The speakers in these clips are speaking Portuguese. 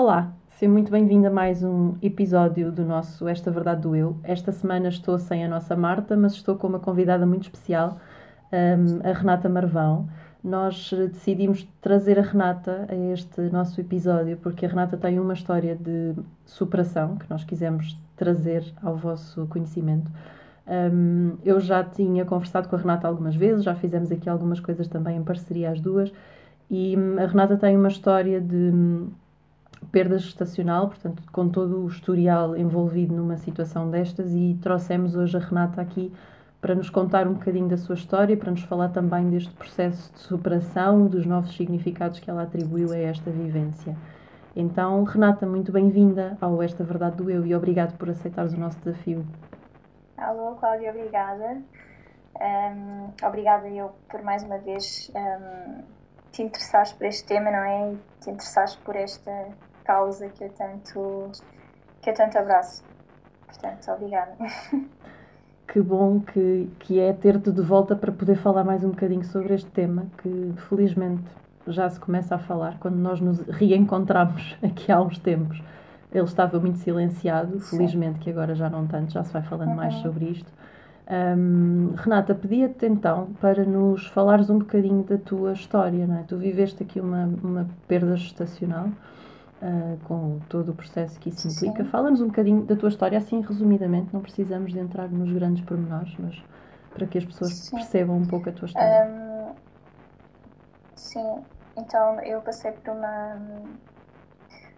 Olá, seja muito bem-vinda a mais um episódio do nosso Esta Verdade do Eu. Esta semana estou sem a nossa Marta, mas estou com uma convidada muito especial, a Renata Marvão. Nós decidimos trazer a Renata a este nosso episódio porque a Renata tem uma história de superação que nós quisemos trazer ao vosso conhecimento. Eu já tinha conversado com a Renata algumas vezes, já fizemos aqui algumas coisas também em parceria as duas, e hum, a Renata tem uma história de hum, perda gestacional, portanto, com todo o historial envolvido numa situação destas, e trouxemos hoje a Renata aqui para nos contar um bocadinho da sua história, para nos falar também deste processo de superação, dos novos significados que ela atribuiu a esta vivência. Então, Renata, muito bem-vinda ao Esta Verdade do Eu e obrigado por aceitares o nosso desafio. Alô, Cláudia, obrigada. Um, obrigada eu por mais uma vez um, te interessares por este tema, não é? E te interessares por esta causa que eu tanto, que eu tanto abraço. Portanto, obrigada. Que bom que, que é ter-te de volta para poder falar mais um bocadinho sobre este tema que felizmente já se começa a falar. Quando nós nos reencontramos aqui há uns tempos, ele estava muito silenciado, Sim. felizmente que agora já não tanto, já se vai falando uhum. mais sobre isto. Um, Renata, pedia-te então para nos falares um bocadinho da tua história, não é? Tu viveste aqui uma, uma perda gestacional uh, com todo o processo que isso implica. Fala-nos um bocadinho da tua história, assim resumidamente, não precisamos de entrar nos grandes pormenores, mas para que as pessoas sim. percebam um pouco a tua história. Um, sim, então eu passei por uma,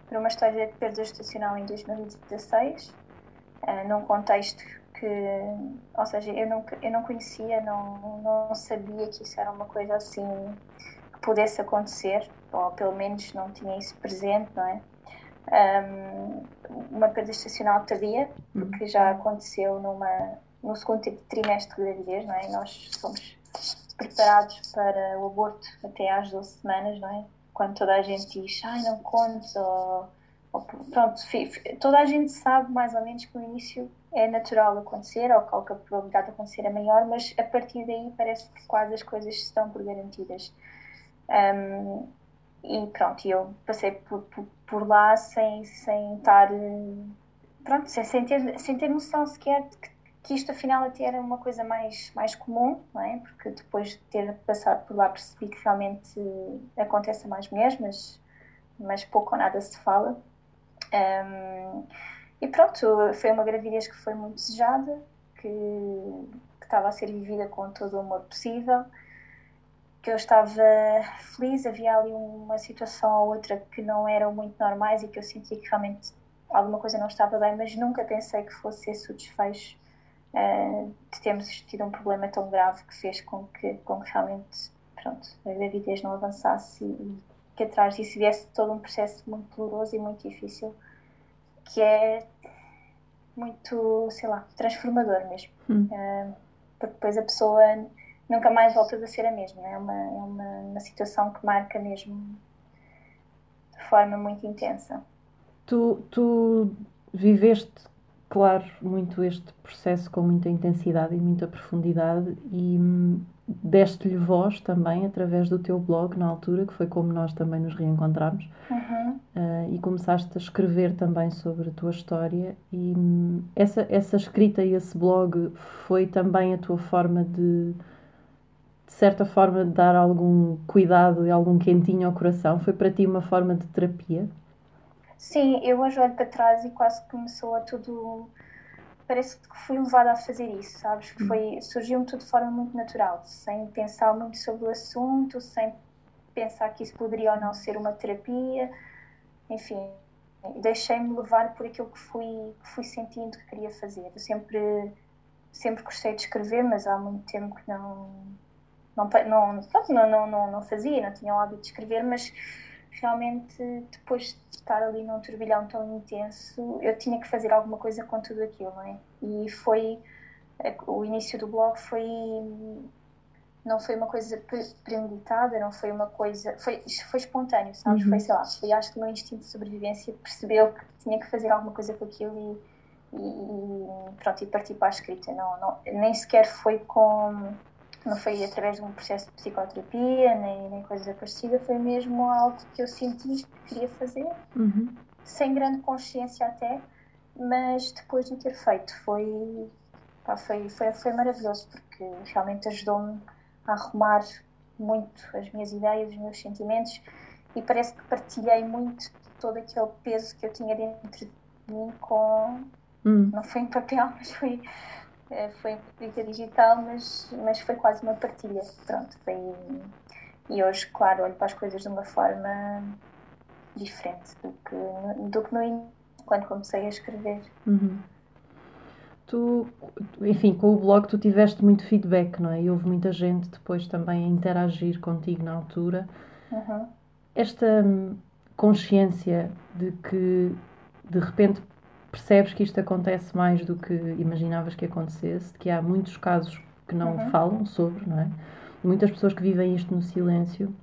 por uma história de perda gestacional em 2016, uh, ah, num contexto que, ou seja, eu não, eu não conhecia, não, não sabia que isso era uma coisa assim pudesse acontecer ou pelo menos não tinha isso presente, não é? Um, uma perda estacional tardia, porque já aconteceu numa, no segundo trimestre de gravidez, não é? Nós somos preparados para o aborto até às 12 semanas, não é? Quando toda a gente diz, ai, não contes, ou, ou pronto, toda a gente sabe mais ou menos que no início é natural acontecer, ou que a probabilidade de acontecer é maior, mas a partir daí parece que quase as coisas estão por garantidas. Um, e pronto, eu passei por, por, por, lá sem, sem estar. Pronto, sem, sem, ter, sem ter noção sequer de que, que isto afinal até era uma coisa mais, mais comum, não é? Porque depois de ter passado por lá percebi que realmente acontece a mais mulheres, mas, mas pouco ou nada se fala. Um, e pronto, foi uma gravidez que foi muito desejada, que, que estava a ser vivida com todo o amor possível que eu estava feliz, havia ali uma situação ou outra que não eram muito normais e que eu sentia que realmente alguma coisa não estava bem, mas nunca pensei que fosse esse o desfecho uh, de termos tido um problema tão grave que fez com que, com que realmente pronto, a gravidez não avançasse e, que atrás disso viesse todo um processo muito doloroso e muito difícil, que é muito, sei lá, transformador mesmo. Hum. Uh, porque depois a pessoa nunca mais voltas a ser a mesma. É uma, é uma, uma situação que marca mesmo de forma muito intensa. Tu, tu viveste, claro, muito este processo com muita intensidade e muita profundidade e hum, deste-lhe voz também através do teu blog na altura, que foi como nós também nos reencontramos, uhum. uh, e começaste a escrever também sobre a tua história. E hum, essa, essa escrita e esse blog foi também a tua forma de de certa forma, dar algum cuidado e algum quentinho ao coração? Foi para ti uma forma de terapia? Sim, eu hoje olho para trás e quase começou a tudo. Parece que fui levada a fazer isso, sabes? Que foi, surgiu-me tudo de forma muito natural, sem pensar muito sobre o assunto, sem pensar que isso poderia ou não ser uma terapia. Enfim, deixei-me levar por aquilo que fui, que fui sentindo que queria fazer. Eu sempre, sempre gostei de escrever, mas há muito tempo que não não, não, não, não, não, não fazia, não tinha o hábito de escrever, mas realmente depois de estar ali num turbilhão tão intenso, eu tinha que fazer alguma coisa com tudo aquilo, não é? E foi o início do blog foi não foi uma coisa premeditada, não foi uma coisa foi foi espontâneo, sabes? Uhum. Foi sei lá, foi acho que o meu instinto de sobrevivência percebeu que tinha que fazer alguma coisa com aquilo e, e pronto e parti para a escrita. Não, não nem sequer foi com não foi através de um processo de psicoterapia, nem, nem coisa parecida, foi mesmo algo que eu senti que queria fazer. Uhum. sem grande consciência até, mas depois de ter feito foi, pá, foi, foi, foi maravilhoso porque realmente ajudou-me a arrumar muito as minhas ideias, os meus sentimentos e parece que partilhei muito todo aquele peso que eu tinha dentro de mim com. Hum. Não foi em papel, mas foi, foi em escrita digital, mas, mas foi quase uma partilha. Pronto, foi. E hoje, claro, olho para as coisas de uma forma diferente do que, do que no quando comecei a escrever. Uhum. Tu, enfim, com o blog tu tiveste muito feedback, não é? E houve muita gente depois também a interagir contigo na altura. Uhum. Esta hum, consciência de que de repente percebes que isto acontece mais do que imaginavas que acontecesse, de que há muitos casos que não uhum. falam sobre, não é? Muitas pessoas que vivem isto no silêncio.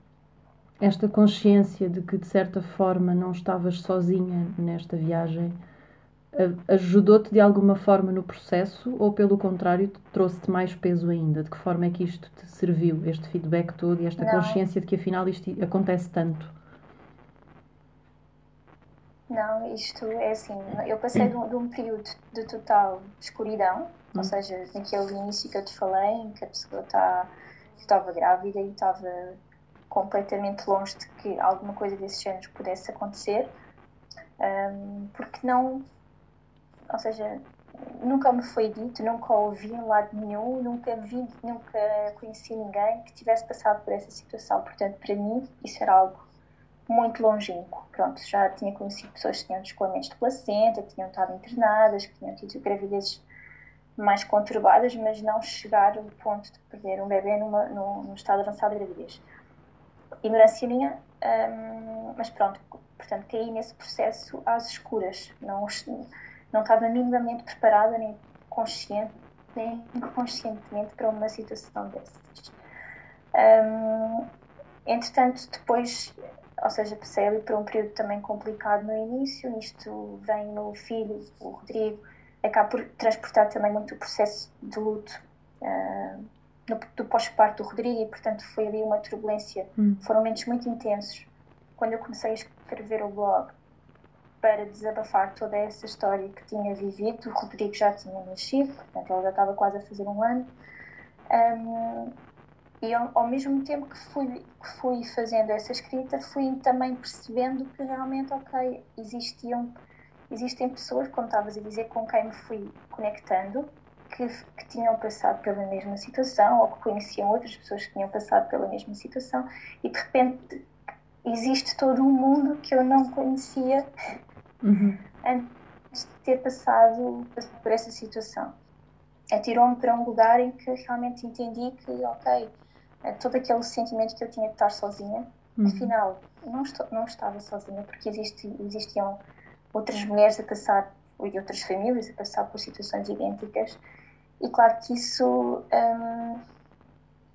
Esta consciência de que de certa forma não estavas sozinha nesta viagem ajudou-te de alguma forma no processo ou pelo contrário trouxe-te mais peso ainda? De que forma é que isto te serviu, este feedback todo e esta não. consciência de que afinal isto acontece tanto? Não, isto é assim, eu passei de um, de um período de total escuridão, ou hum. seja, naquele início que eu te falei, em que a pessoa está, estava grávida e estava completamente longe de que alguma coisa desse género pudesse acontecer, um, porque não, ou seja, nunca me foi dito, nunca ouvi em lado nenhum, nunca vi, nunca conheci ninguém que tivesse passado por essa situação, portanto, para mim, isso era algo muito longínquo. Pronto, já tinha conhecido pessoas que tinham descolamento de placenta, que tinham estado internadas, que tinham tido gravidezes mais conturbadas, mas não chegar ao ponto de perder um bebê numa, num, num estado avançado de gravidez. Ignorância minha, hum, mas pronto, portanto, caí nesse processo às escuras. Não, não estava minimamente preparada, nem consciente, nem inconscientemente para uma situação dessas. Hum, entretanto, depois ou seja, ali por um período também complicado no início. Nisto vem o meu filho, o Rodrigo, acaba por transportar também muito o processo de luto uh, no, do pós-parto do Rodrigo e, portanto, foi ali uma turbulência. Hum. Foram momentos muito intensos. Quando eu comecei a escrever o blog para desabafar toda essa história que tinha vivido, o Rodrigo já tinha nascido, portanto, ele já estava quase a fazer um ano. Um, e ao, ao, mesmo tempo que fui, que fui fazendo essa escrita, fui também percebendo que realmente, ok, existiam, existem pessoas, como estavas a dizer, com quem me fui conectando, que, que tinham passado pela mesma situação ou que conheciam outras pessoas que tinham passado pela mesma situação e de repente existe todo um mundo que eu não conhecia uhum. antes de ter passado por essa situação. Atirou-me para um lugar em que realmente entendi que, ok, todo aquele sentimento que eu tinha de estar sozinha, uhum. afinal, não, estou, não estava sozinha, porque existe, existiam outras mulheres a passar, e outras famílias a passar por situações idênticas, e claro que isso um,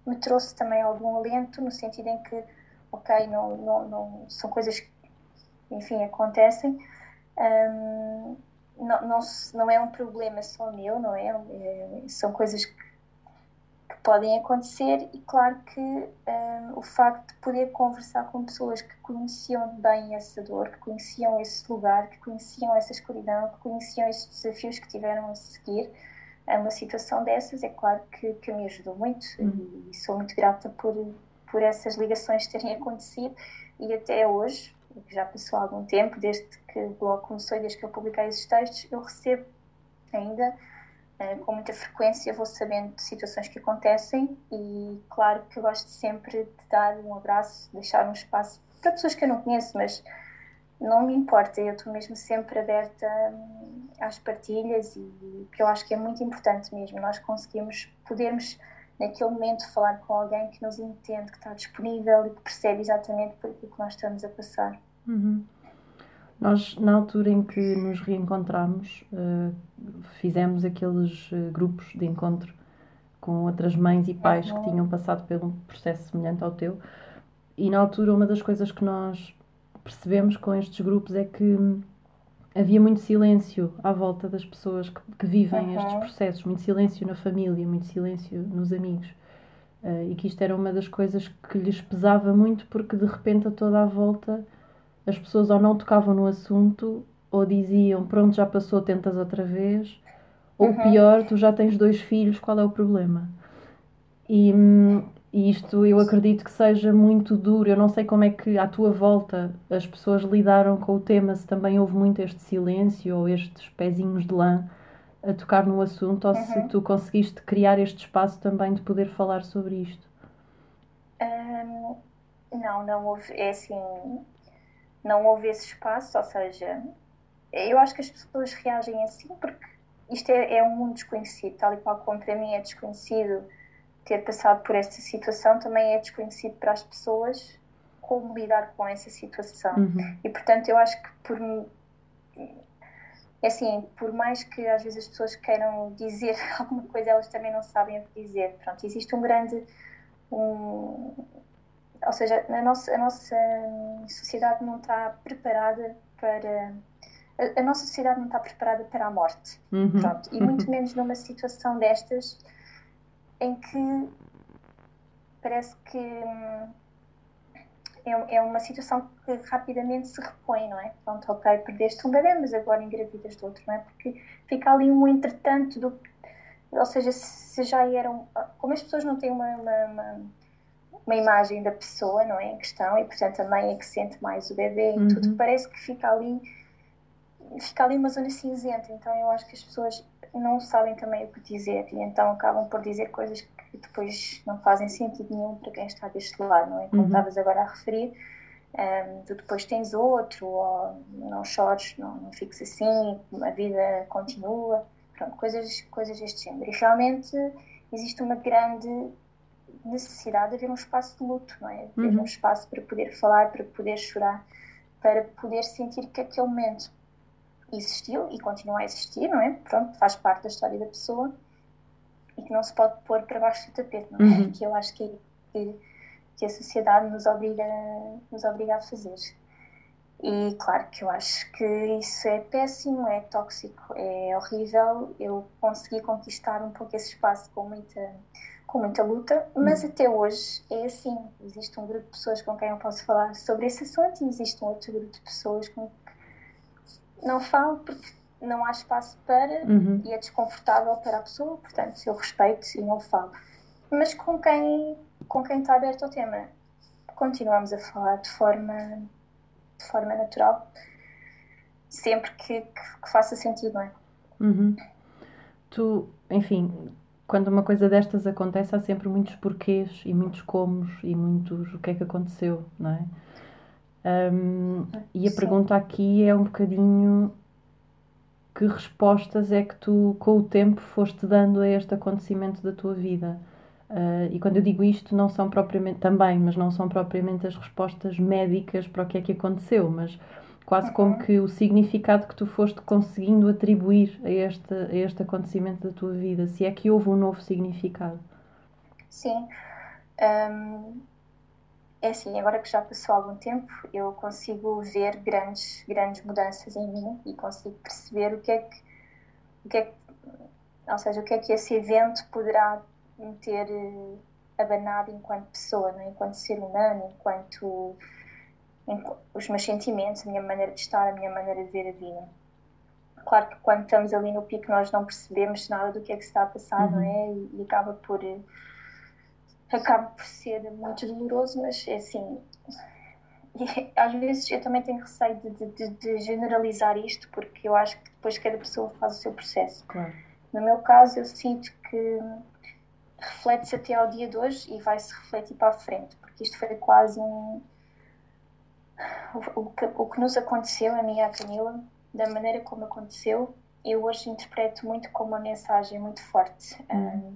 me trouxe também algum alento, no sentido em que, ok, não, não, não são coisas que, enfim, acontecem. Um, não, não, não é um problema só meu, não é? é são coisas que podem acontecer e claro que um, o facto de poder conversar com pessoas que conheciam bem essa dor, que conheciam esse lugar, que conheciam essa escuridão, que conheciam esses desafios que tiveram a seguir a uma situação dessas, é claro que, que me ajudou muito uhum. e sou muito grata por, por essas ligações terem acontecido e até hoje, já passou algum tempo, desde que o blog começou e desde que eu publiquei esses textos, eu recebo ainda com muita frequência vou sabendo de situações que acontecem e claro que gosto sempre de dar um abraço, deixar um espaço para pessoas que eu não conheço, mas não me importa, eu estou mesmo sempre aberta hum, às partilhas e que eu acho que é muito importante mesmo nós conseguimos, podermos naquele momento falar com alguém que nos entende, que está disponível e que percebe exatamente por que nós estamos a passar. Uhum. Nós, na altura em que nos reencontramos, uh, fizemos aqueles uh, grupos de encontro com outras mães e pais que tinham passado por um processo semelhante ao teu. E na altura, uma das coisas que nós percebemos com estes grupos é que havia muito silêncio à volta das pessoas que, que vivem uhum. estes processos, muito silêncio na família, muito silêncio nos amigos. Uh, e que isto era uma das coisas que lhes pesava muito porque de repente a toda a volta as pessoas ou não tocavam no assunto ou diziam pronto, já passou, tentas outra vez, ou Uhum. pior, tu já tens dois filhos, qual é o problema? E, e isto eu acredito que seja muito duro. Eu não sei como é que à tua volta as pessoas lidaram com o tema, se também houve muito este silêncio ou estes pezinhos de lã a tocar no assunto, ou se Uhum. tu conseguiste criar este espaço também de poder falar sobre isto. Hum, não, não houve, é assim, não houve esse espaço, ou seja, eu acho que as pessoas reagem assim porque isto é, é um mundo desconhecido, tal e qual como para mim é desconhecido ter passado por esta situação, também é desconhecido para as pessoas como lidar com essa situação. Uhum. E portanto eu acho que por é assim, por mais que às vezes as pessoas queiram dizer alguma coisa, elas também não sabem o que dizer. Pronto, existe um grande um, ou seja, a nossa, a nossa sociedade não está preparada para a, a nossa sociedade não está preparada para a morte. Uhum. Pronto, e muito menos numa situação destas em que parece que hum, é, é uma situação que rapidamente se repõe, não é? Pronto, ok, perdeste um bebê, mas agora engravidas de outro, não é? Porque fica ali um entretanto do ou seja, se já eram como as pessoas não têm uma, uma, uma, uma imagem da pessoa, não é, em questão, e portanto a mãe é que sente mais o bebê e Uhum. tudo, parece que fica ali fica ali uma zona cinzenta, então eu acho que as pessoas não sabem também o que dizer e então acabam por dizer coisas que depois não fazem sentido nenhum para quem está deste lado, não é? Como Uhum. estavas agora a referir, um, tu depois tens outro, ou não chores, não, não fiques assim, a vida continua, pronto, coisas, coisas deste género. E realmente existe uma grande necessidade de haver um espaço de luto, não é? De haver Uhum. um espaço para poder falar, para poder chorar, para poder sentir que aquele momento existiu e continua a existir, não é? Pronto, faz parte da história da pessoa e que não se pode pôr para baixo do tapete, não é? Uhum. Que eu acho que, que, que a sociedade nos obriga, nos obriga a fazer. E claro que eu acho que isso é péssimo, é tóxico, é horrível. Eu consegui conquistar um pouco esse espaço com muita, com muita luta, mas até hoje é assim. Existe um grupo de pessoas com quem eu posso falar sobre esse assunto e existe um outro grupo de pessoas com que não falo porque não há espaço para Uhum. e é desconfortável para a pessoa, portanto eu respeito e não falo. Mas com quem, com quem está aberto ao tema, continuamos a falar de forma, de forma natural, sempre que, que, que faça sentido, não é? Uhum. Tu, enfim, quando uma coisa destas acontece, há sempre muitos porquês e muitos comos e muitos o que é que aconteceu, não é? Um, e a Sim. pergunta aqui é um bocadinho que respostas é que tu, com o tempo, foste dando a este acontecimento da tua vida? Uh, e quando eu digo isto, não são propriamente, também, mas não são propriamente as respostas médicas para o que é que aconteceu, mas quase como Uhum. que o significado que tu foste conseguindo atribuir a este, a este acontecimento da tua vida, se é que houve um novo significado. Sim. Hum, é assim, agora que já passou algum tempo, eu consigo ver grandes, grandes mudanças em mim e consigo perceber o que é que, o que é que, ou seja, o que é que esse evento poderá me ter eh, abanado enquanto pessoa, não é? enquanto ser humano, enquanto, enqu- os meus sentimentos, a minha maneira de estar, a minha maneira de ver a vida. Claro que quando estamos ali no pico nós não percebemos nada do que é que está a passar, não é? E, e acaba por eh, acaba por ser muito doloroso, mas é assim. e às vezes eu também tenho receio de, de- de- de generalizar isto, porque eu acho que depois cada pessoa faz o seu processo. Claro. No meu caso, eu sinto que reflete-se até ao dia de hoje e vai-se refletir para a frente, porque isto foi quase um. O, que, o que nos aconteceu, a mim e à Camila, da maneira como aconteceu, eu hoje interpreto muito como uma mensagem muito forte hum,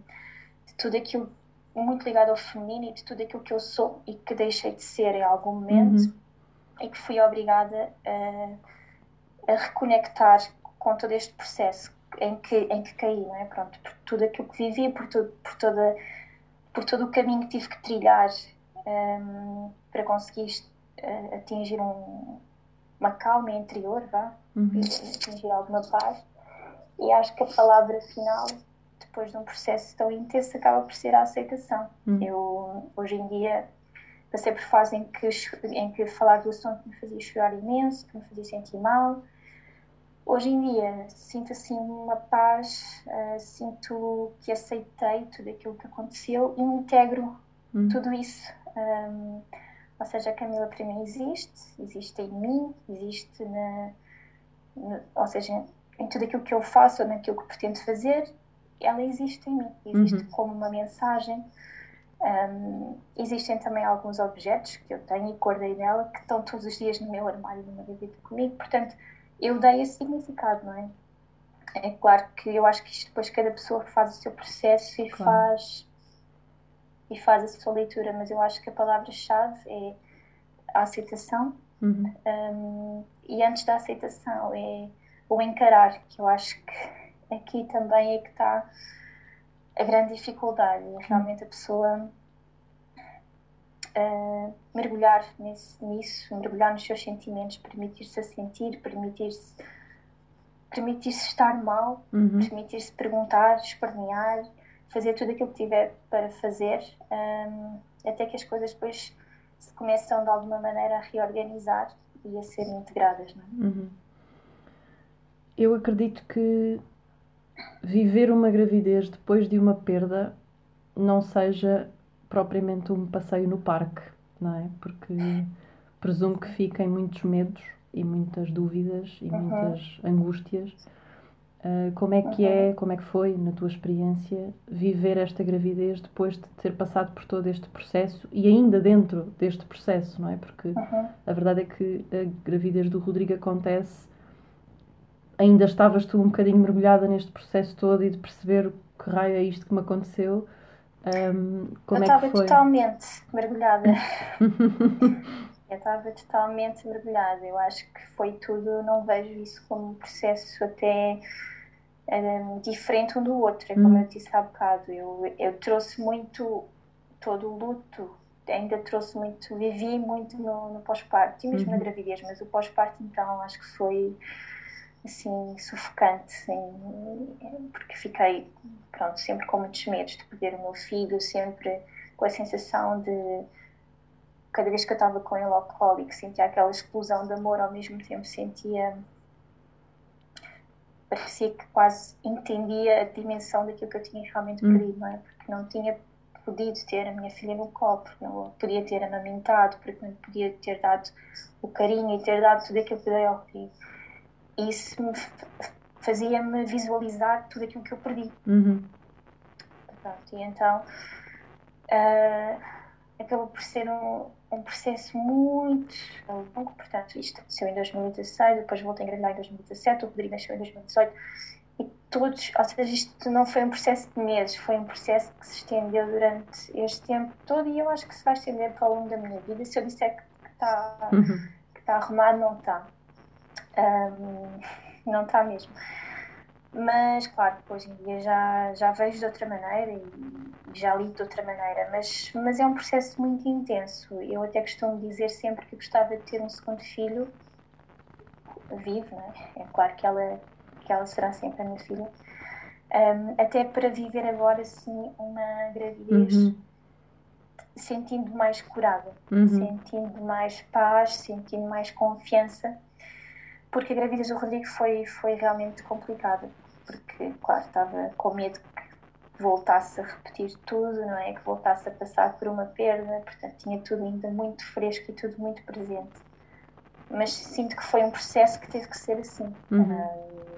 de tudo aquilo muito ligado ao feminino e de tudo aquilo que eu sou e que deixei de ser em algum momento Uhum. e que fui obrigada a, a reconectar com todo este processo em que, em que caí, não é? Pronto, por tudo aquilo que vivi, por, tudo, por, toda, por todo o caminho que tive que trilhar hum, para conseguir eh, atingir um, uma calma interior, vá, Uhum. atingir alguma paz. E acho que a palavra final, depois de um processo tão intenso, acaba por ser a aceitação. Uhum. Eu, hoje em dia, passei por fases em que, em que falar do assunto me fazia chorar imenso, que me fazia sentir mal. Hoje em dia sinto assim uma paz, uh, sinto que aceitei tudo aquilo que aconteceu e integro hum. tudo isso. Um, ou seja, a Camila para mim existe, existe em mim, existe na, na, ou seja, em tudo aquilo que eu faço ou naquilo que pretendo fazer, ela existe em mim, existe uhum. como uma mensagem. Um, existem também alguns objetos que eu tenho e guardei dela que estão todos os dias no meu armário, numa gaveta comigo, portanto, eu dei esse significado, não é? É claro que eu acho que isto depois cada pessoa faz o seu processo e claro. faz e faz a sua leitura, mas eu acho que a palavra-chave é a aceitação uhum. um, e antes da aceitação é o encarar, que eu acho que aqui também é que está a grande dificuldade, é realmente a pessoa uh, mergulhar nesse, nisso, mergulhar nos seus sentimentos, permitir-se a sentir, permitir-se permitir-se estar mal, uhum. permitir-se perguntar, espernear, fazer tudo aquilo que tiver para fazer, um, até que as coisas depois se começam de alguma maneira a reorganizar e a serem integradas. É? Uhum. Eu acredito que viver uma gravidez depois de uma perda não seja propriamente um passeio no parque, não é? Porque presumo que fiquem muitos medos e muitas dúvidas e uhum. muitas angústias. Uh, como é que uhum. é, como é que foi, na tua experiência, viver esta gravidez depois de ter passado por todo este processo e ainda dentro deste processo, não é? Porque uhum. a verdade é que a gravidez do Rodrigo acontece ainda estavas tu um bocadinho mergulhada neste processo todo e de perceber que raio é isto que me aconteceu. Um, como eu é estava totalmente mergulhada. eu estava totalmente mergulhada. Eu acho que foi tudo, não vejo isso como um processo até um, diferente um do outro. É como hum. eu disse há bocado. Eu, eu trouxe muito todo o luto, ainda trouxe muito, vivi muito no, no pós-parto e mesmo uhum. na gravidez, mas o pós-parto então acho que foi assim sufocante, porque fiquei pronto, sempre com muitos medos de perder o meu filho, sempre com a sensação de cada vez que eu estava com ele alcoólico sentia aquela explosão de amor, ao mesmo tempo sentia parecia que quase entendia a dimensão daquilo que eu tinha realmente hum. perdido, não é? Porque não tinha podido ter a minha filha no copo, não podia ter amamentado, porque não podia ter dado o carinho e ter dado tudo aquilo que eu dei ao Rodrigo isso fazia-me visualizar tudo aquilo que eu perdi. Uhum. Pronto, e então uh, acabou por ser um, um processo muito longo. Portanto, isto aconteceu em 2016, depois voltei a engravidar em 2017, o Rodrigo nasceu em 2018. E todos, ou seja, isto não foi um processo de meses, foi um processo que se estendeu durante este tempo todo e eu acho que se vai estender para ao longo da minha vida. Se eu disser que está uhum. que tá arrumado, não está. Um, não está mesmo. Mas, claro, hoje em dia já, já vejo de outra maneira e já li de outra maneira, mas, mas é um processo muito intenso. Eu até costumo dizer sempre que gostava de ter um segundo filho vivo, não é? É claro que ela, que ela será sempre a minha filha. Um, até para viver agora, sim, uma gravidez uhum. sentindo mais curada, uhum. sentindo mais paz, sentindo mais confiança porque a gravidez do Rodrigo foi, foi realmente complicada, porque, claro, estava com medo que voltasse a repetir tudo, não é? Que voltasse a passar por uma perda, portanto, tinha tudo ainda muito fresco e tudo muito presente. Mas sinto que foi um processo que teve que ser assim. Uhum.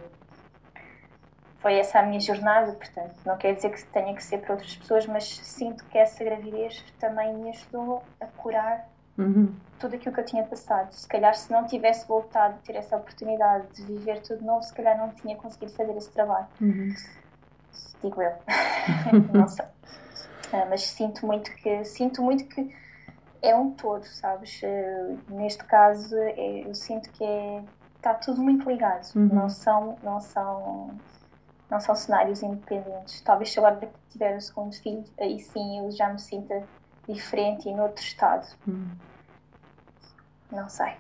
foi essa a minha jornada, portanto, não quer dizer que tenha que ser para outras pessoas, mas sinto que essa gravidez também me ajudou a curar uhum. tudo aquilo que eu tinha passado. Se calhar, se não tivesse voltado a ter essa oportunidade de viver tudo novo, se calhar não tinha conseguido fazer esse trabalho. Uhum. Digo eu. não sei. Ah, mas sinto muito que sinto muito que é um todo, sabes? Uh, neste caso, é, eu sinto que é, está tudo muito ligado. Uhum. Não são, não são, não são cenários independentes. Talvez se agora tiver o segundo filho, aí sim eu já me sinta diferente e noutro estado. Hum. Não sei.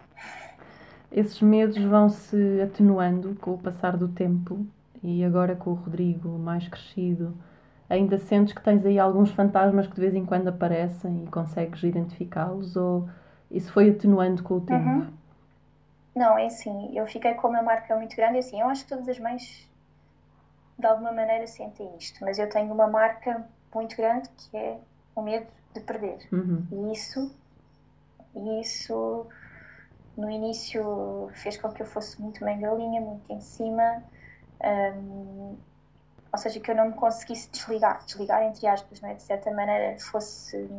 Esses medos vão se atenuando com o passar do tempo e agora com o Rodrigo mais crescido ainda sentes que tens aí alguns fantasmas que de vez em quando aparecem e consegues identificá-los ou isso foi atenuando com o tempo? Uhum. Não, é assim, eu fiquei com uma marca muito grande, é assim, eu acho que todas as mães de alguma maneira sentem isto, mas eu tenho uma marca muito grande que é o medo de perder. Uhum. E isso, e isso no início fez com que eu fosse muito bem galinha, muito em cima, um, ou seja, que eu não me conseguisse desligar, desligar entre aspas, não é? de certa maneira fosse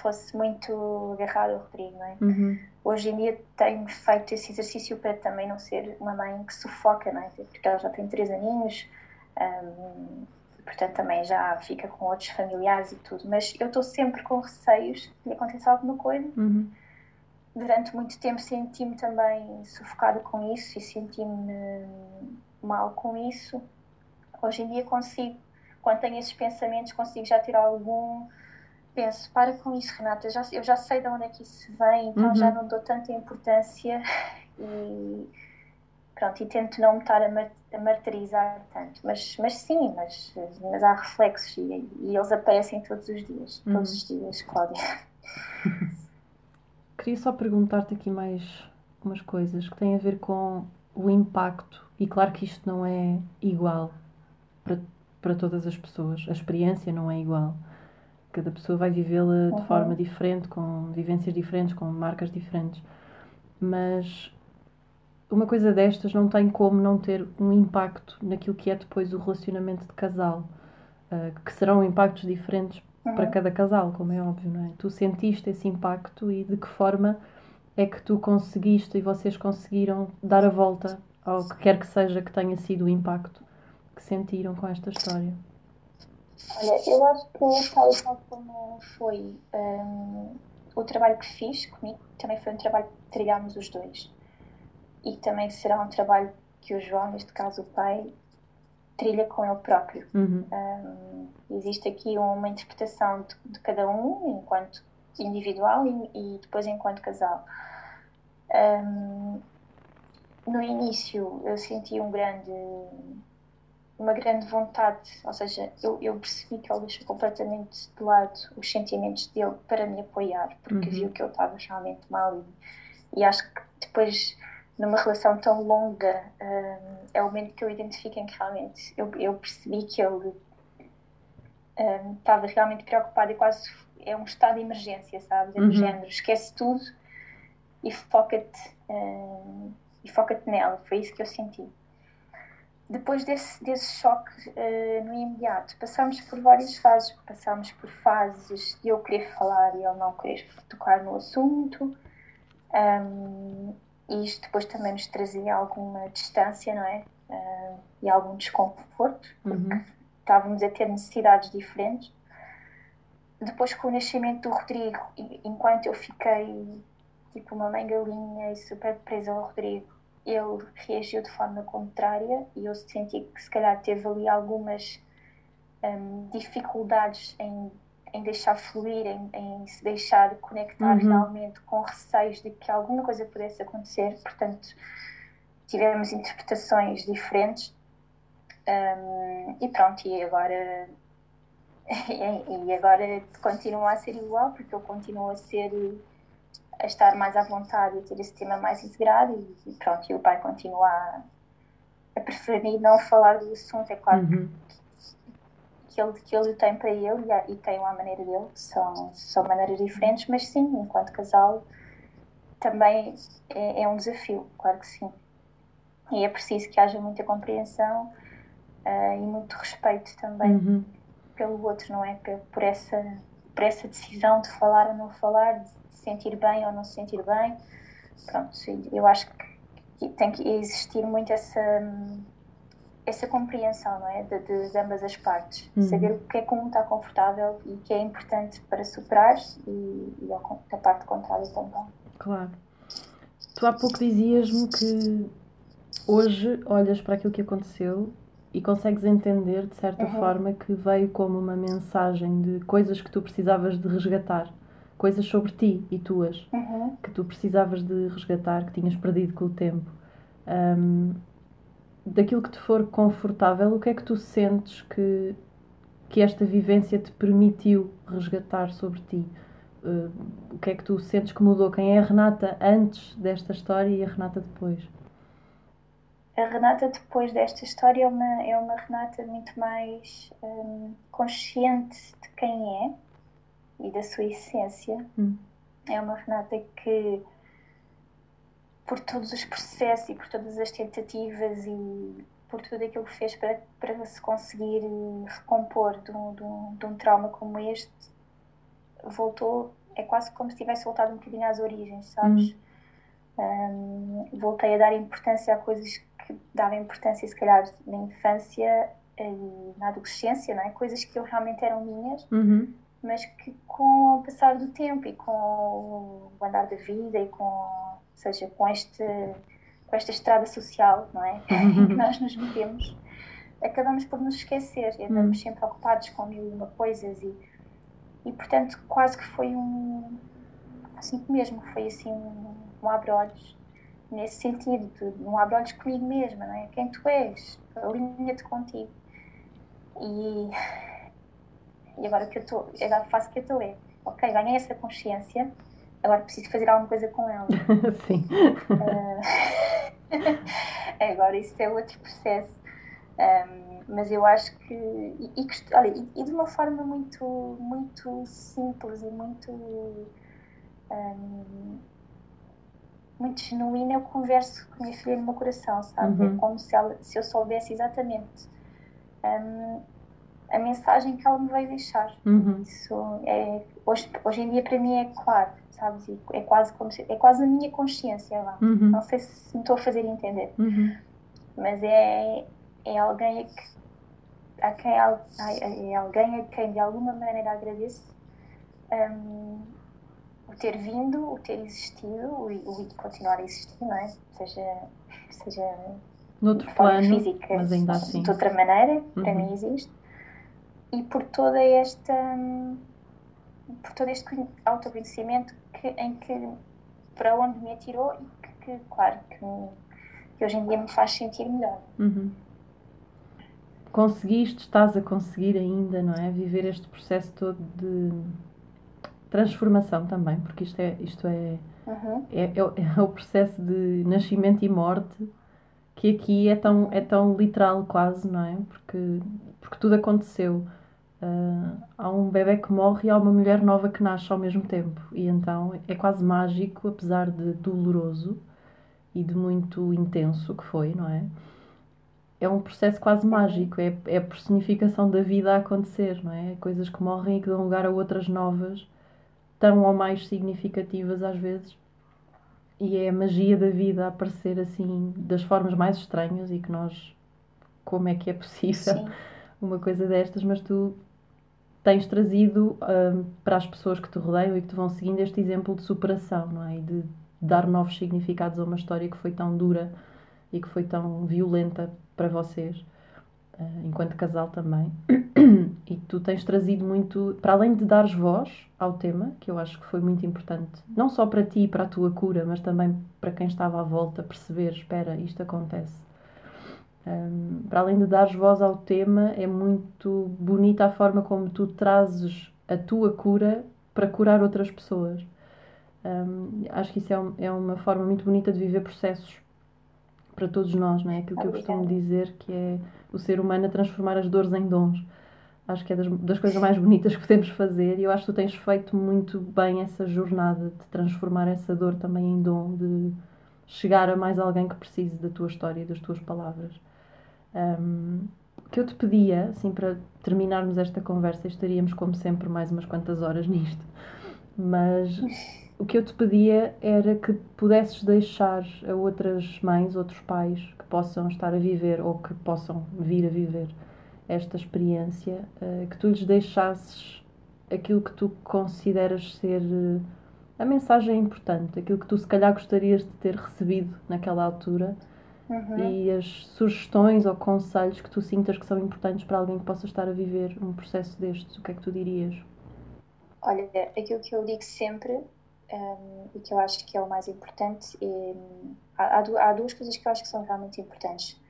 fosse muito agarrado ao Rodrigo, não é? Uhum. Hoje em dia tenho feito esse exercício para também não ser uma mãe que sufoca, não é? Porque ela já tem três aninhos, um, portanto também já fica com outros familiares e tudo, mas eu estou sempre com receios de acontecer alguma coisa. Uhum. Durante muito tempo senti-me também sufocada com isso e senti-me mal com isso. Hoje em dia consigo, quando tenho esses pensamentos, consigo já tirar algum penso, para com isso, Renata, eu já, eu já sei de onde é que isso vem, então uhum. já não dou tanta importância e pronto, e tento não me estar a, martirizar tanto. Mas, mas sim, mas, mas há reflexos e, e eles aparecem todos os dias, uhum. todos os dias, Cláudia. Queria só perguntar-te aqui mais umas coisas que têm a ver com o impacto, e claro que isto não é igual para, para todas as pessoas, a experiência não é igual cada pessoa vai vivê-la de uhum. forma diferente, com vivências diferentes, com marcas diferentes. Mas uma coisa destas não tem como não ter um impacto naquilo que é depois o relacionamento de casal, uh, que serão impactos diferentes uhum. para cada casal, como é óbvio, não é? Tu sentiste esse impacto e de que forma é que tu conseguiste e vocês conseguiram dar a volta ao que quer que seja que tenha sido o impacto que sentiram com esta história? Olha, eu acho que tal e qual como foi um, o trabalho que fiz comigo, também foi um trabalho que trilhámos os dois. E também será um trabalho que o João, neste caso o pai, trilha com ele próprio. Uhum. Um, existe aqui uma interpretação de, de, cada um, enquanto individual e, e depois enquanto casal. Um, no início eu senti um grande uma grande vontade, ou seja, eu, eu percebi que ele deixou completamente de lado os sentimentos dele para me apoiar, porque uhum. viu que eu estava realmente mal e, e acho que depois numa relação tão longa um, é o momento que eu identifico em que realmente eu, eu percebi que ele um, estava realmente preocupado e quase é um estado de emergência, sabes? É uhum. género, esquece tudo e foca-te um, e foca-te nela, foi isso que eu senti depois desse, desse choque uh, no imediato, passamos por várias fases. Passamos por fases de eu querer falar e ele não querer tocar no assunto. Um, e isto depois também nos trazia alguma distância, não é? Uh, e algum desconforto, porque uhum. estávamos a ter necessidades diferentes. Depois, com o nascimento do Rodrigo, enquanto eu fiquei tipo uma mãe galinha e super presa ao Rodrigo, ele reagiu de forma contrária e eu senti que se calhar teve ali algumas um, dificuldades em, em deixar fluir, em, em se deixar conectar uhum. realmente com receios de que alguma coisa pudesse acontecer. Portanto, tivemos interpretações diferentes. Um, e pronto, e agora e agora continua a ser igual porque eu continuo a ser a estar mais à vontade e ter esse tema mais integrado e, e pronto, e o pai continua a, a, preferir não falar do assunto, é claro uhum. que, ele, que ele tem para ele e, e tem uma maneira dele, são, são maneiras diferentes, mas sim, enquanto casal também é, é um desafio, claro que sim. E é preciso que haja muita compreensão uh, e muito respeito também uhum. pelo outro, não é? Por, por, essa, por essa decisão de falar ou não falar, de sentir bem ou não se sentir bem. Pronto, eu acho que tem que existir muito essa, essa compreensão, não é? De, de, ambas as partes. Uhum. Saber o que é que um está confortável e o que é importante para superar e, e a, a parte contrária também. Claro. Tu há pouco dizias-me que hoje olhas para aquilo que aconteceu e consegues entender, de certa uhum. forma, que veio como uma mensagem de coisas que tu precisavas de resgatar coisas sobre ti e tuas uhum. que tu precisavas de resgatar, que tinhas perdido com o tempo. Um, daquilo que te for confortável, o que é que tu sentes que, que esta vivência te permitiu resgatar sobre ti? Uh, o que é que tu sentes que mudou? Quem é a Renata antes desta história e a Renata depois? A Renata depois desta história é uma, é uma Renata muito mais um, consciente de quem é e da sua essência. Hum. É uma Renata que por todos os processos e por todas as tentativas e por tudo aquilo que fez para, para se conseguir recompor de um, de, um, de um trauma como este, voltou, é quase como se tivesse voltado um bocadinho às origens, sabes? Uhum. Um, voltei a dar importância a coisas que dava importância, se calhar, na infância e na adolescência, não é? Coisas que realmente eram minhas, uhum. Mas que com o passar do tempo e com o andar da vida e com seja, com, este, com esta estrada social, não é? Uhum. que nós nos metemos, acabamos por nos esquecer e andamos uhum. sempre ocupados com mil e uma coisas e, e, portanto, quase que foi um. Assim mesmo, foi assim um, um abre-olhos nesse sentido, de um abre-olhos comigo mesma, não é? Quem tu és, alinha-te contigo. E, e agora que eu estou, agora faço o que eu estou é, ok, ganhei essa consciência agora preciso fazer alguma coisa com ela. Sim. Uh, agora isso é outro processo. Um, mas eu acho que e, e, olha, e, e, de uma forma muito muito simples e muito um, muito genuína eu converso com a minha filha no meu coração sabe uhum. é como se ela se eu soubesse exatamente um, a mensagem que ela me veio deixar uhum. isso é hoje hoje em dia para mim é claro sabes? E é quase como se, é quase a minha consciência lá. Uhum. Não sei se me estou a fazer entender, uhum. mas é, é alguém a, que, a quem é alguém a quem de alguma maneira agradeço um, o ter vindo, o ter existido, o, o continuar a existir, não é? Seja, seja Noutro plano, física, mas ainda assim. de outra maneira, uhum. para mim existe. E por toda esta por todo este autoconhecimento que, em que para onde me atirou e que, que claro, que, que, hoje em dia me faz sentir melhor. Uhum. Conseguiste, estás a conseguir ainda, não é? Viver este processo todo de transformação também, porque isto é, isto é, uhum. é, é, é, o processo de nascimento e morte que aqui é tão, é tão literal quase, não é? Porque, porque tudo aconteceu Uh, há um bebê que morre e há uma mulher nova que nasce ao mesmo tempo. E então é quase mágico, apesar de doloroso e de muito intenso que foi, não é? É um processo quase mágico, é, é a personificação da vida a acontecer, não é? Coisas que morrem e que dão lugar a outras novas, tão ou mais significativas às vezes. E é a magia da vida a aparecer assim, das formas mais estranhas e que nós. Como é que é possível Sim. uma coisa destas? Mas tu tens trazido um, para as pessoas que te rodeiam e que te vão seguindo este exemplo de superação, não é? E de dar novos significados a uma história que foi tão dura e que foi tão violenta para vocês, uh, enquanto casal também. e tu tens trazido muito, para além de dares voz ao tema, que eu acho que foi muito importante, não só para ti e para a tua cura, mas também para quem estava à volta perceber, espera, isto acontece um, para além de dares voz ao tema, é muito bonita a forma como tu trazes a tua cura para curar outras pessoas. Um, acho que isso é, um, é, uma forma muito bonita de viver processos para todos nós, não é? Aquilo que eu costumo dizer que é o ser humano a transformar as dores em dons. Acho que é das, das coisas mais bonitas que podemos fazer e eu acho que tu tens feito muito bem essa jornada de transformar essa dor também em dom, de chegar a mais alguém que precise da tua história e das tuas palavras. Um, que eu te pedia, assim, para terminarmos esta conversa, estaríamos como sempre mais umas quantas horas nisto, mas o que eu te pedia era que pudesses deixar a outras mães, outros pais que possam estar a viver ou que possam vir a viver esta experiência, uh, que tu lhes deixasses aquilo que tu consideras ser uh, a mensagem importante, aquilo que tu se calhar gostarias de ter recebido naquela altura uhum. e as sugestões ou conselhos que tu sintas que são importantes para alguém que possa estar a viver um processo destes, o que é que tu dirias? Olha, aquilo que eu digo sempre um, e que eu acho que é o mais importante é, há, há, duas coisas que eu acho que são realmente importantes.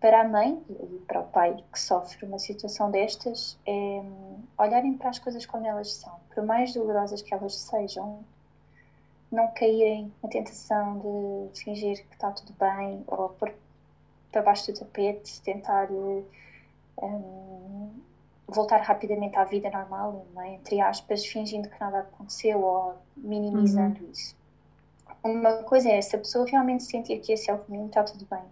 para a mãe e para o pai que sofre uma situação destas é hum, olharem para as coisas como elas são, por mais dolorosas que elas sejam, não caírem na tentação de fingir que está tudo bem ou pôr para baixo do tapete, tentar um, voltar rapidamente à vida normal, é? entre aspas, fingindo que nada aconteceu ou minimizando uhum. isso. Uma coisa é se a pessoa realmente sentir que esse é o caminho, está tudo bem.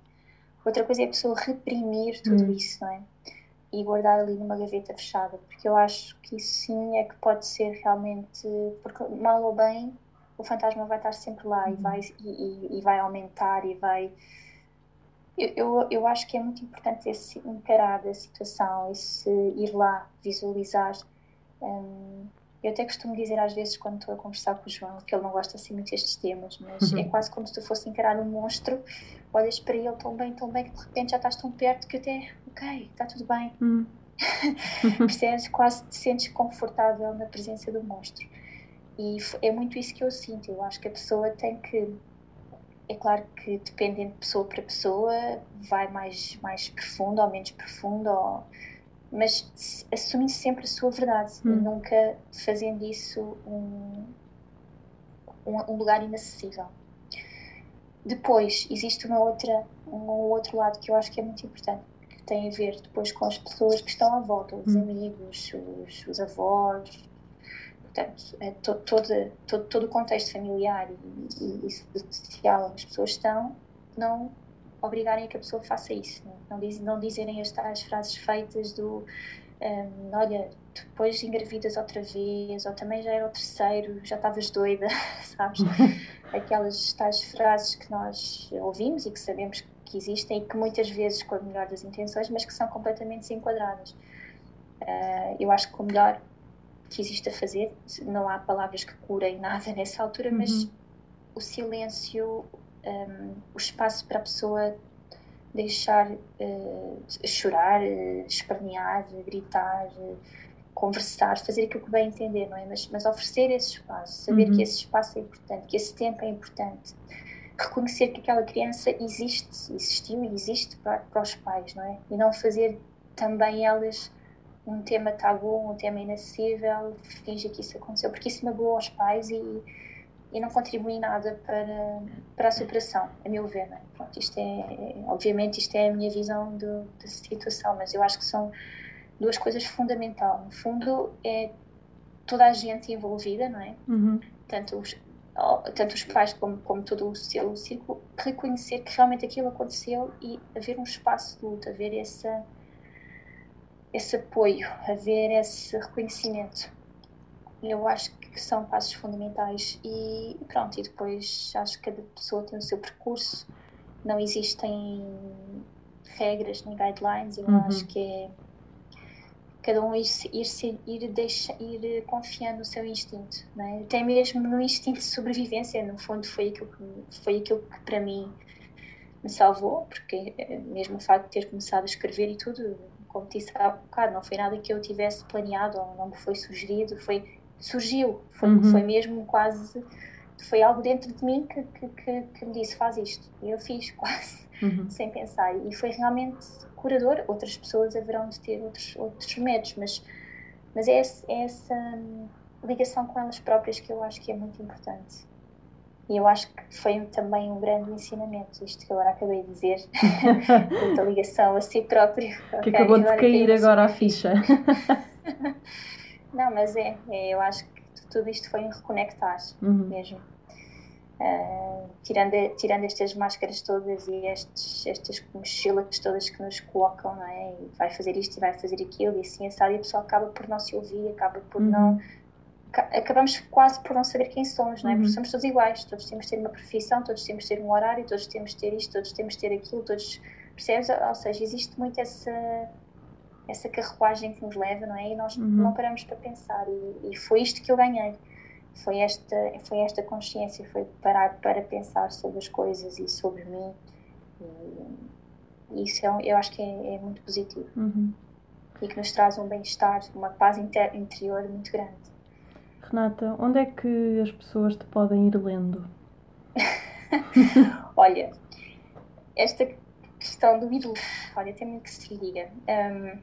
Outra coisa é a pessoa reprimir tudo uhum. isso, não é? E guardar ali numa gaveta fechada, porque eu acho que isso sim é que pode ser realmente, porque mal ou bem, o fantasma vai estar sempre lá uhum. e, vai, e, e, vai aumentar e vai. Eu, eu, eu, acho que é muito importante esse encarar a situação, esse ir lá, visualizar. Um, eu até costumo dizer às vezes quando estou a conversar com o João que ele não gosta assim muito destes temas, mas uhum. é quase como se tu fosse encarar um monstro, olhas para ele tão bem, tão bem, que de repente já estás tão perto que até, ok, está tudo bem. Uhum. Percebes? Quase te sentes confortável na presença do monstro. E é muito isso que eu sinto. Eu acho que a pessoa tem que. É claro que dependendo de pessoa para pessoa, vai mais, mais profundo ou menos profundo, ou mas assumindo sempre a sua verdade hum. e nunca fazendo isso um, um, um, lugar inacessível. Depois, existe uma outra, um outro lado que eu acho que é muito importante, que tem a ver depois com as pessoas que estão à volta, os hum. amigos, os, os avós, portanto, é to, todo, todo, todo o contexto familiar e, e, e social onde as pessoas estão, não obrigarem a que a pessoa faça isso. Não, diz, não dizerem as tais frases feitas do um, olha, depois engravidas outra vez, ou também já era o terceiro, já estavas doida, sabes? Aquelas tais frases que nós ouvimos e que sabemos que existem e que muitas vezes com a melhor das intenções, mas que são completamente desenquadradas. Uh, eu acho que o melhor que existe a fazer, não há palavras que curem nada nessa altura, uhum. mas o silêncio, um, o espaço para a pessoa deixar uh, chorar, uh, espernear, gritar, uh, conversar, fazer aquilo que bem entender, não é? Mas, mas oferecer esse espaço, saber uhum. que esse espaço é importante, que esse tempo é importante, reconhecer que aquela criança existe, existiu e existe para, para os pais, não é? E não fazer também elas um tema tabu, um tema inacessível, finge que isso aconteceu, porque isso magoa os pais e e não contribui nada para, para a superação, a meu ver. Não é? Pronto, isto é, obviamente, isto é a minha visão da situação, mas eu acho que são duas coisas fundamentais. No fundo, é toda a gente envolvida, não é? Uhum. Tanto, os, tanto os pais como, como todo o seu círculo, reconhecer que realmente aquilo aconteceu e haver um espaço de luta, haver essa, esse apoio, haver esse reconhecimento. Eu acho que são passos fundamentais e pronto, e depois acho que cada pessoa tem o seu percurso, não existem regras nem guidelines, eu uhum. acho que é cada um ir, ir, ir, deixa, ir confiando no seu instinto, né? até mesmo no instinto de sobrevivência, no fundo foi aquilo que, foi aquilo que para mim me salvou, porque eh, mesmo o facto de ter começado a escrever e tudo, como disse há bocado, não foi nada que eu tivesse planeado ou não me foi sugerido, foi surgiu, foi, uhum. foi mesmo quase, foi algo dentro de mim que, que, que, que me disse, faz isto. E eu fiz quase, uhum. sem pensar. E foi realmente curador. Outras pessoas haverão de ter outros, outros métodos, mas, mas é, é essa ligação com elas próprias que eu acho que é muito importante. E eu acho que foi também um grande ensinamento, isto que agora acabei de dizer, da ligação a si próprio. Que okay, acabou de cair agora a ficha. Não, mas é, é, eu acho que tudo isto foi um reconectar uhum. mesmo. Uh, tirando, tirando estas máscaras todas e estes, estas mochilas todas que nos colocam, não é? E vai fazer isto e vai fazer aquilo, e assim assado, e a pessoa acaba por não se ouvir, acaba por uhum. não. Acabamos quase por não saber quem somos, não é? Uhum. Porque somos todos iguais, todos temos de ter uma profissão, todos temos de ter um horário, todos temos de ter isto, todos temos de ter aquilo, todos. Percebes? Ou seja, existe muito essa essa carruagem que nos leva, não é? E nós uhum. não paramos para pensar. E, e, foi isto que eu ganhei. Foi esta, foi esta consciência, foi parar para pensar sobre as coisas e sobre mim. E, isso é, eu acho que é, é muito positivo. Uhum. E que nos traz um bem-estar, uma paz inter, interior muito grande. Renata, onde é que as pessoas te podem ir lendo? Olha, esta questão do ídolo, olha, tem muito que se diga. Um,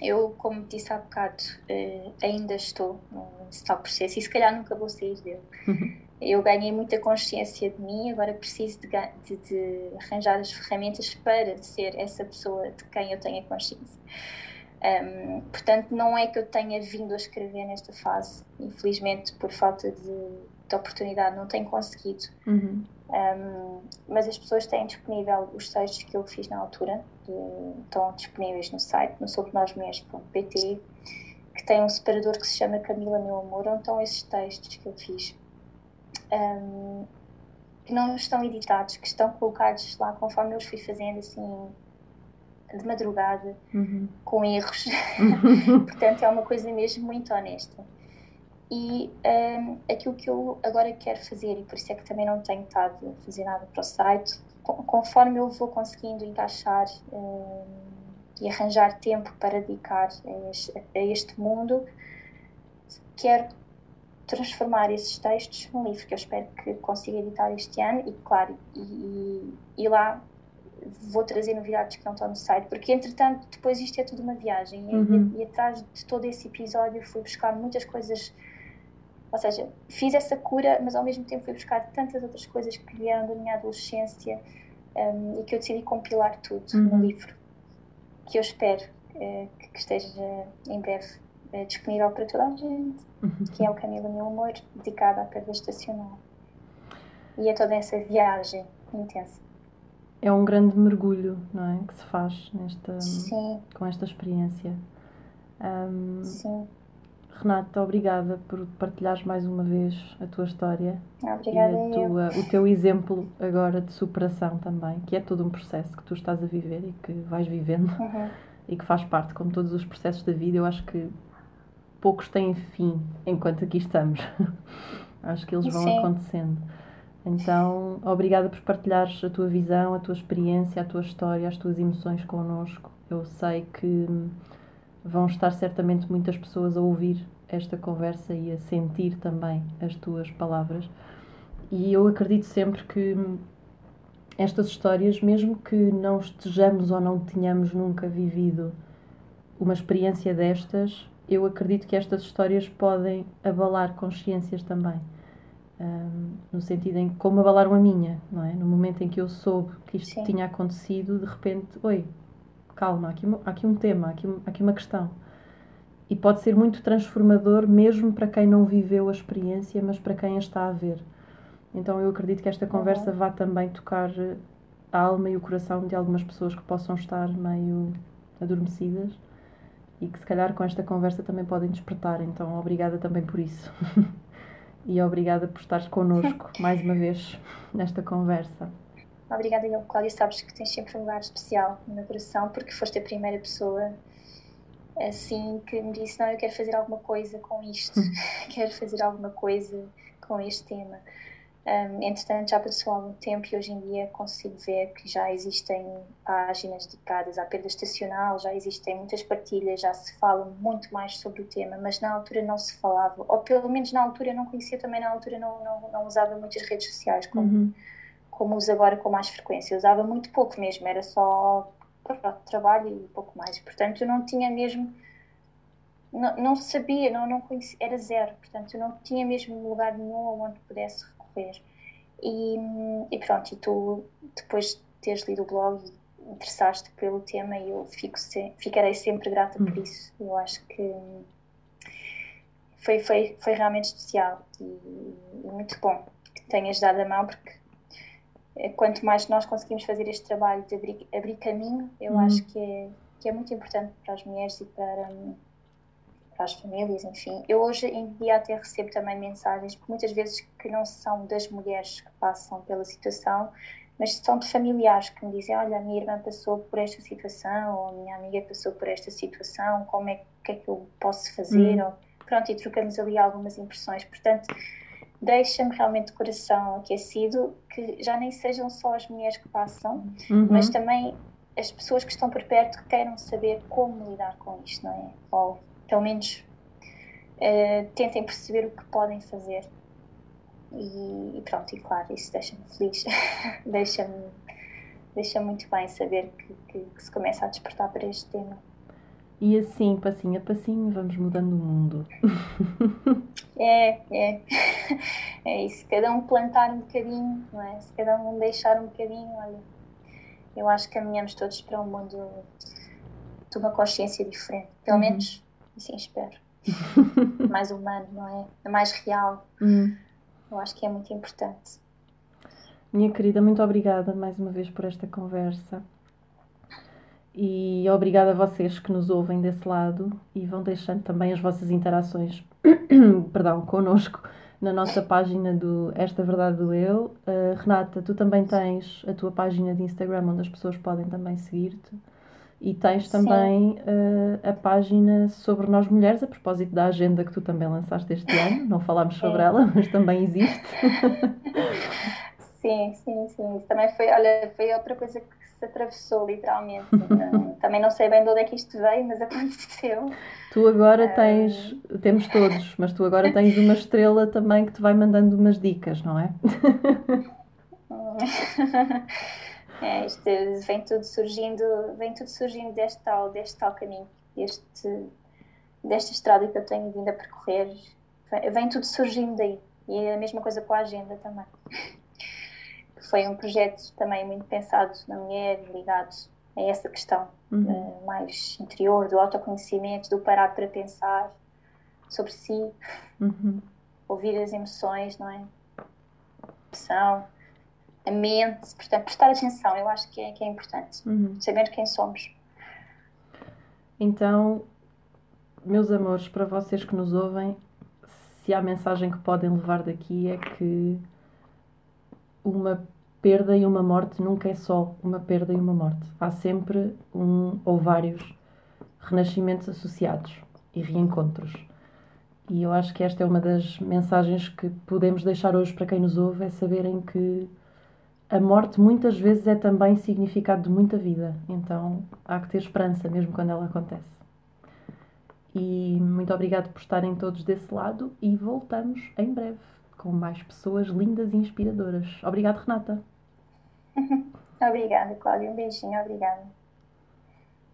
eu, como disse há bocado, uh, ainda estou nesse tal processo e se calhar nunca vou sair dele. Eu ganhei muita consciência de mim, agora preciso de, de, de, arranjar as ferramentas para ser essa pessoa de quem eu tenha consciência. Um, portanto, não é que eu tenha vindo a escrever nesta fase, infelizmente, por falta de, de oportunidade, não tenho conseguido. Uhum. Um, mas as pessoas têm disponível os textos que eu fiz na altura, de, estão disponíveis no site, no sobrenosmulheres.pt, que tem um separador que se chama Camila Meu Amor, onde estão esses textos que eu fiz, um, que não estão editados, que estão colocados lá conforme eu os fui fazendo, assim, de madrugada, uhum. com erros. Portanto, é uma coisa mesmo muito honesta. E um, aquilo que eu agora quero fazer, e por isso é que também não tenho estado a fazer nada para o site, conforme eu vou conseguindo encaixar um, e arranjar tempo para dedicar a este, a este, mundo, quero transformar esses textos num livro que eu espero que consiga editar este ano e, claro, e, e, e lá vou trazer novidades que não estão no site, porque entretanto depois isto é tudo uma viagem uhum. e, e, atrás de todo esse episódio fui buscar muitas coisas ou seja, fiz essa cura, mas ao mesmo tempo fui buscar tantas outras coisas que vieram da minha adolescência um, e que eu decidi compilar tudo uhum. no livro, que eu espero uh, que esteja em breve uh, disponível para toda a gente, uhum. que é o Caminho do Meu Amor, dedicado à perda estacional. E é toda essa viagem intensa. É um grande mergulho, não é? Que se faz nesta, Sim. com esta experiência. Um, Sim. Renata, obrigada por partilhares mais uma vez a tua história obrigada e a tua, o teu exemplo agora de superação também, que é todo um processo que tu estás a viver e que vais vivendo uhum. e que faz parte, como todos os processos da vida. Eu acho que poucos têm fim enquanto aqui estamos. acho que eles vão Sim. acontecendo. Então, obrigada por partilhares a tua visão, a tua experiência, a tua história, as tuas emoções connosco. Eu sei que vão estar certamente muitas pessoas a ouvir esta conversa e a sentir também as tuas palavras. E eu acredito sempre que estas histórias, mesmo que não estejamos ou não tenhamos nunca vivido uma experiência destas, eu acredito que estas histórias podem abalar consciências também. Um, no sentido em como abalaram a minha, não é? No momento em que eu soube que isto Sim. tinha acontecido, de repente, oi, calma, aqui, aqui um tema, aqui, aqui uma questão. E pode ser muito transformador, mesmo para quem não viveu a experiência, mas para quem a está a ver. Então eu acredito que esta conversa uhum. vá também tocar a alma e o coração de algumas pessoas que possam estar meio adormecidas e que se calhar com esta conversa também podem despertar. Então obrigada também por isso. e obrigada por estares connosco mais uma vez nesta conversa. Obrigada, eu, Cláudia. Sabes que tens sempre um lugar especial no meu coração, porque foste a primeira pessoa assim que me disse: Não, eu quero fazer alguma coisa com isto, quero fazer alguma coisa com este tema. Um, entretanto, já passou algum tempo e hoje em dia consigo ver que já existem páginas dedicadas à perda estacional, já existem muitas partilhas, já se fala muito mais sobre o tema, mas na altura não se falava, ou pelo menos na altura eu não conhecia também, na altura não, não, não usava muitas redes sociais como. Uhum como uso agora com mais frequência. Eu usava muito pouco mesmo, era só para trabalho e pouco mais. Portanto, eu não tinha mesmo. Não, não sabia, não, não conhecia, era zero. Portanto, eu não tinha mesmo lugar nenhum onde pudesse E, e pronto, e tu, depois de teres lido o blog e interessaste pelo tema, eu fico se, ficarei sempre grata por hum. isso. Eu acho que foi, foi, foi realmente especial e, e muito bom que tenhas dado a mão, porque é, quanto mais nós conseguimos fazer este trabalho de abrir, abrir caminho, eu uhum. acho que é, que é muito importante para as mulheres e para, para as famílias, enfim. Eu hoje em dia até recebo também mensagens, muitas vezes que não são das mulheres que passam pela situação, mas são de familiares que me dizem, olha, a minha irmã passou por esta situação, ou a minha amiga passou por esta situação, como é que é que eu posso fazer? Uhum. Ou, pronto, e trocamos ali algumas impressões. Portanto, deixa-me realmente de coração aquecido que já nem sejam só as mulheres que passam, uhum. mas também as pessoas que estão por perto que queiram saber como lidar com isto, não é? Ou pelo menos uh, tentem perceber o que podem fazer. E, e, pronto, e claro, isso deixa-me feliz, deixa-me deixa muito bem saber que, que, que se começa a despertar para este tema. E assim, passinho a passinho, vamos mudando o mundo. É, é. É isso. Cada um plantar um bocadinho, não é? Se cada um deixar um bocadinho, olha. Eu acho que caminhamos todos para um mundo de uma consciência diferente. Pelo uhum. menos, assim espero. mais humano, não é? Mais real. Uhum. Eu acho que é muito importante. Minha querida, muito obrigada mais uma vez por esta conversa. E obrigada a vocês que nos ouvem desse lado e vão deixando também as vossas interações perdão, connosco na nossa página do Esta Verdade do Eu. Uh, Renata, tu também tens a tua página de Instagram onde as pessoas podem também seguir-te. E tens também uh, a página sobre nós mulheres, a propósito da agenda que tu também lançaste este ano. Não falámos sobre ela, mas também existe. sim, sim, sim. Também foi, olha, foi outra coisa que se atravessou literalmente. também não sei bem de onde é que isto veio, mas aconteceu. Tu agora tens, temos todos, mas tu agora tens uma estrela também que te vai mandando umas dicas, não é? É, isto vem tudo surgindo, vem tudo surgindo deste tal, deste tal caminho, este, desta estrada que eu tenho vindo a percorrer, vem tudo surgindo daí. E é a mesma coisa com a agenda também foi um projeto também muito pensado na mulher, ligado a essa questão uhum. uh, mais interior, do autoconhecimento, do parar para pensar sobre si, uhum. ouvir as emoções, não é? A emoção, a mente, portanto, prestar atenção, eu acho que é, que é importante, uhum. saber quem somos. Então, meus amores, para vocês que nos ouvem, se há mensagem que podem levar daqui é que uma perda e uma morte nunca é só uma perda e uma morte. Há sempre um ou vários renascimentos associados e reencontros. E eu acho que esta é uma das mensagens que podemos deixar hoje para quem nos ouve, é saberem que a morte muitas vezes é também significado de muita vida. Então há que ter esperança mesmo quando ela acontece. E muito obrigado por estarem todos desse lado e voltamos em breve com mais pessoas lindas e inspiradoras. Obrigada, Renata. obrigada, Cláudia. Um beijinho, obrigada.